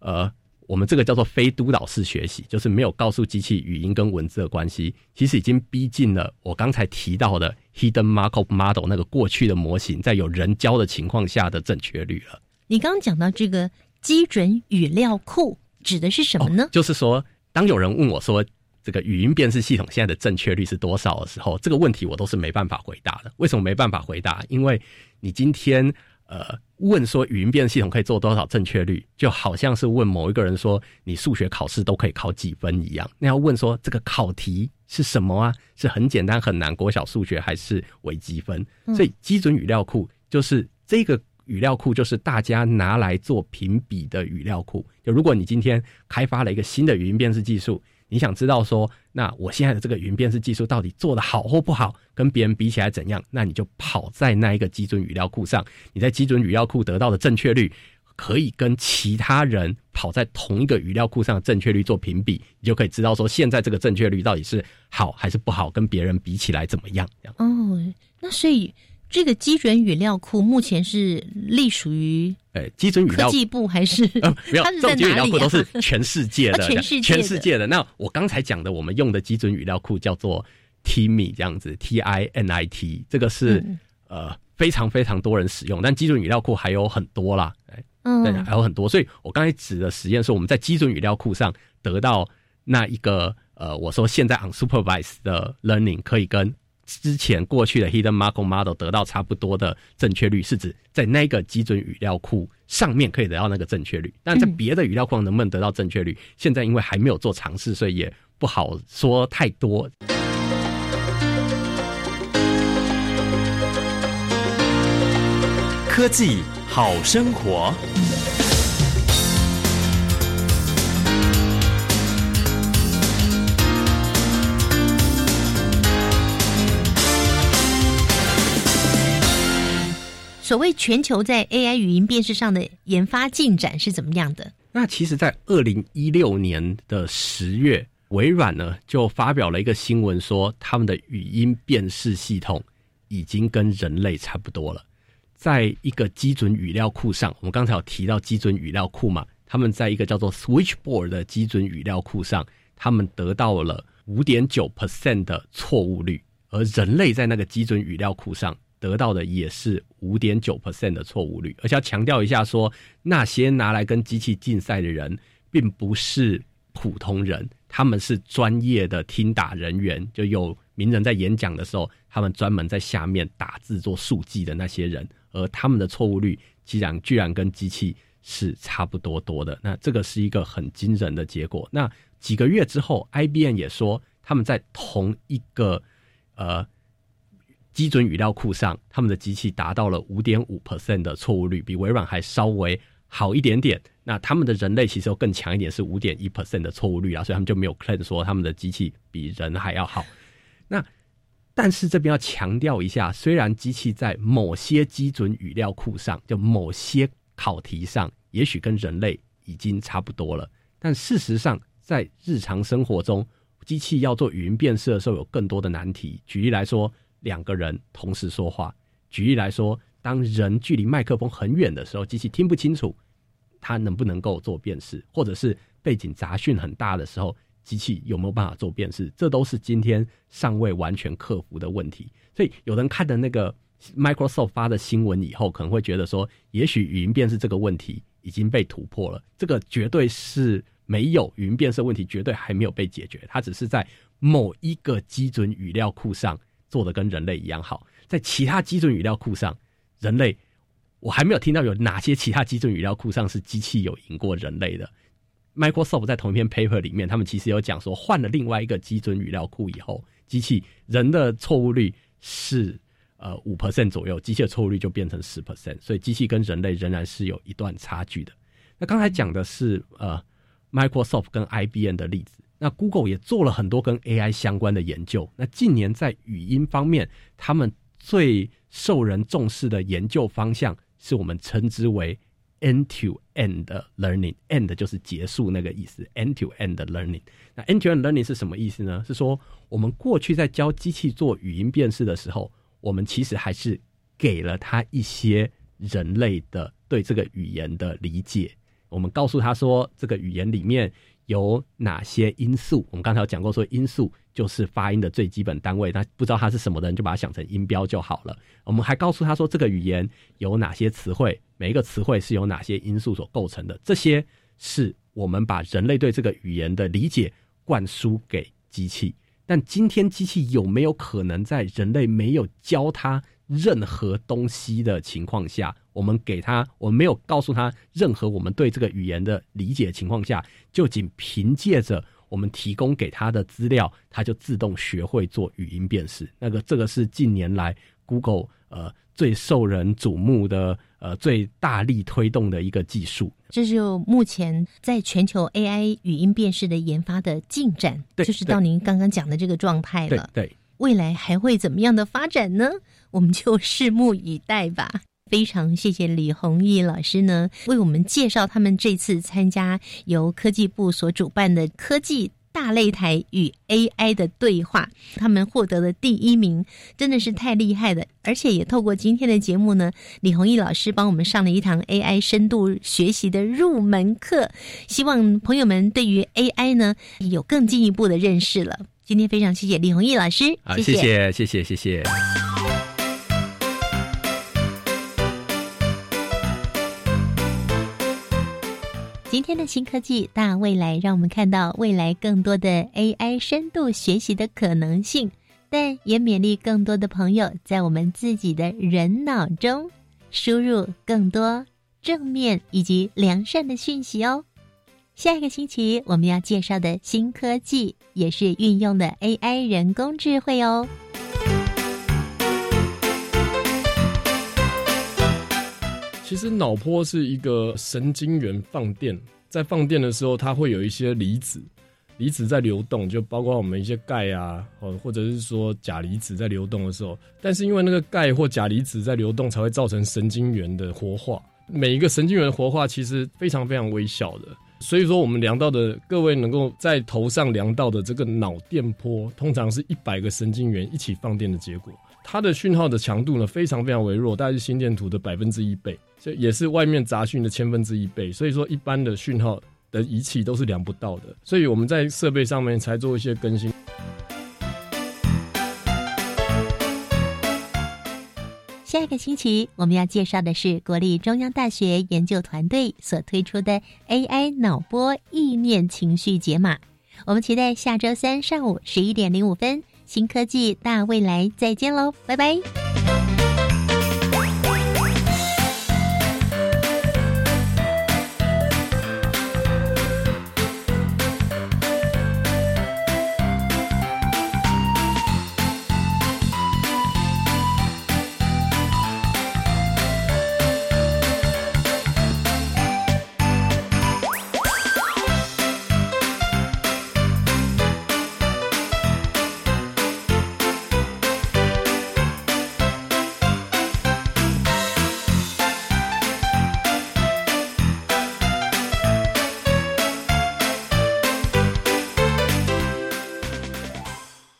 Speaker 8: 呃，我们这个叫做非督导式学习，就是没有告诉机器语音跟文字的关系，其实已经逼近了我刚才提到的 Hidden Markov Model 那个过去的模型，在有人教的情况下的正确率了。
Speaker 7: 你刚刚讲到这个基准语料库指的是什么呢？
Speaker 8: 就是说，当有人问我说。这个语音辨识系统现在的正确率是多少的时候，这个问题我都是没办法回答的。为什么没办法回答？因为你今天呃问说语音辨识系统可以做多少正确率，就好像是问某一个人说你数学考试都可以考几分一样。那要问说这个考题是什么啊？是很简单很难，国小数学还是微积分？所以基准语料库就是这个语料库，就是大家拿来做评比的语料库。就如果你今天开发了一个新的语音辨识技术。你想知道说，那我现在的这个语音辨识技术到底做的好或不好，跟别人比起来怎样？那你就跑在那一个基准语料库上，你在基准语料库得到的正确率，可以跟其他人跑在同一个语料库上的正确率做评比，你就可以知道说，现在这个正确率到底是好还是不好，跟别人比起来怎么样？
Speaker 7: 哦，那所以。这个基准语料库目前是隶属于
Speaker 8: 哎基准语料
Speaker 7: 科技部还是？
Speaker 8: 呃，没有，这种基准语料库都是全世界的，
Speaker 7: 全世界
Speaker 8: 全世界的。那我刚才讲的，我们用的基准语料库叫做 TIMIT，这样子，T I N I T，这个是呃非常非常多人使用，但基准语料库还有很多啦，哎，
Speaker 7: 嗯，
Speaker 8: 还有很多。所以我刚才指的实验是我们在基准语料库上得到那一个呃，我说现在 unsupervised 的 learning 可以跟。之前过去的 Hidden Markov Model 得到差不多的正确率，是指在那个基准语料库上面可以得到那个正确率，但在别的语料库能不能得到正确率，现在因为还没有做尝试，所以也不好说太多。
Speaker 2: 科技好生活。
Speaker 7: 所谓全球在 AI 语音辨识上的研发进展是怎么样的？
Speaker 8: 那其实，在二零一六年的十月，微软呢就发表了一个新闻，说他们的语音辨识系统已经跟人类差不多了。在一个基准语料库上，我们刚才有提到基准语料库嘛？他们在一个叫做 Switchboard 的基准语料库上，他们得到了五点九 percent 的错误率，而人类在那个基准语料库上。得到的也是五点九 percent 的错误率，而且要强调一下，说那些拿来跟机器竞赛的人，并不是普通人，他们是专业的听打人员，就有名人在演讲的时候，他们专门在下面打字做速记的那些人，而他们的错误率居然居然跟机器是差不多多的，那这个是一个很惊人的结果。那几个月之后，IBM 也说他们在同一个呃。基准语料库上，他们的机器达到了五点五 percent 的错误率，比微软还稍微好一点点。那他们的人类其实更强一点，是五点一 percent 的错误率啊，所以他们就没有 claim 说他们的机器比人还要好。那但是这边要强调一下，虽然机器在某些基准语料库上，就某些考题上，也许跟人类已经差不多了，但事实上，在日常生活中，机器要做语音辨识的时候，有更多的难题。举例来说，两个人同时说话；举例来说，当人距离麦克风很远的时候，机器听不清楚，它能不能够做辨识？或者是背景杂讯很大的时候？机器有没有办法做辨识？这都是今天尚未完全克服的问题。所以有人看的那个 Microsoft 发的新闻以后，可能会觉得说，也许语音辨识这个问题已经被突破了。这个绝对是没有语音辨识问题，绝对还没有被解决。它只是在某一个基准语料库上做的跟人类一样好，在其他基准语料库上，人类我还没有听到有哪些其他基准语料库上是机器有赢过人类的。Microsoft 在同一篇 paper 里面，他们其实有讲说，换了另外一个基准语料库以后，机器人的错误率是呃五 percent 左右，机器的错误率就变成十 percent，所以机器跟人类仍然是有一段差距的。那刚才讲的是呃 Microsoft 跟 IBM 的例子，那 Google 也做了很多跟 AI 相关的研究。那近年在语音方面，他们最受人重视的研究方向，是我们称之为。End to end learning，end 就是结束那个意思。End to end learning，那 end to end learning 是什么意思呢？是说我们过去在教机器做语音辨识的时候，我们其实还是给了它一些人类的对这个语言的理解。我们告诉他说，这个语言里面。有哪些因素？我们刚才有讲过，说因素就是发音的最基本单位。那不知道它是什么的人，就把它想成音标就好了。我们还告诉他说，这个语言有哪些词汇，每一个词汇是由哪些因素所构成的。这些是我们把人类对这个语言的理解灌输给机器。但今天机器有没有可能在人类没有教它任何东西的情况下？我们给他，我们没有告诉他任何我们对这个语言的理解情况下，就仅凭借着我们提供给他的资料，他就自动学会做语音辨识。那个这个是近年来 Google 呃最受人瞩目的呃最大力推动的一个技术。
Speaker 7: 这就目前在全球 AI 语音辨识的研发的进展，就是到您刚刚讲的这个状态了。
Speaker 8: 对，
Speaker 7: 未来还会怎么样的发展呢？我们就拭目以待吧。非常谢谢李弘毅老师呢，为我们介绍他们这次参加由科技部所主办的科技大擂台与 AI 的对话，他们获得了第一名，真的是太厉害了！而且也透过今天的节目呢，李弘毅老师帮我们上了一堂 AI 深度学习的入门课，希望朋友们对于 AI 呢有更进一步的认识了。今天非常谢谢李宏毅老师，
Speaker 8: 谢谢谢谢谢谢。
Speaker 7: 今天的新科技大未来，让我们看到未来更多的 AI 深度学习的可能性，但也勉励更多的朋友在我们自己的人脑中输入更多正面以及良善的讯息哦。下一个星期我们要介绍的新科技，也是运用的 AI 人工智慧哦。
Speaker 12: 其实脑波是一个神经元放电，在放电的时候，它会有一些离子，离子在流动，就包括我们一些钙啊，或或者是说钾离子在流动的时候，但是因为那个钙或钾离子在流动，才会造成神经元的活化。每一个神经元活化其实非常非常微小的，所以说我们量到的各位能够在头上量到的这个脑电波，通常是一百个神经元一起放电的结果。它的讯号的强度呢，非常非常微弱，大概是心电图的百分之一倍，这也是外面杂讯的千分之一倍。所以说，一般的讯号的仪器都是量不到的。所以我们在设备上面才做一些更新。
Speaker 7: 下一个星期我们要介绍的是国立中央大学研究团队所推出的 AI 脑波意念情绪解码。我们期待下周三上午十一点零五分。新科技大未来，再见喽，拜拜。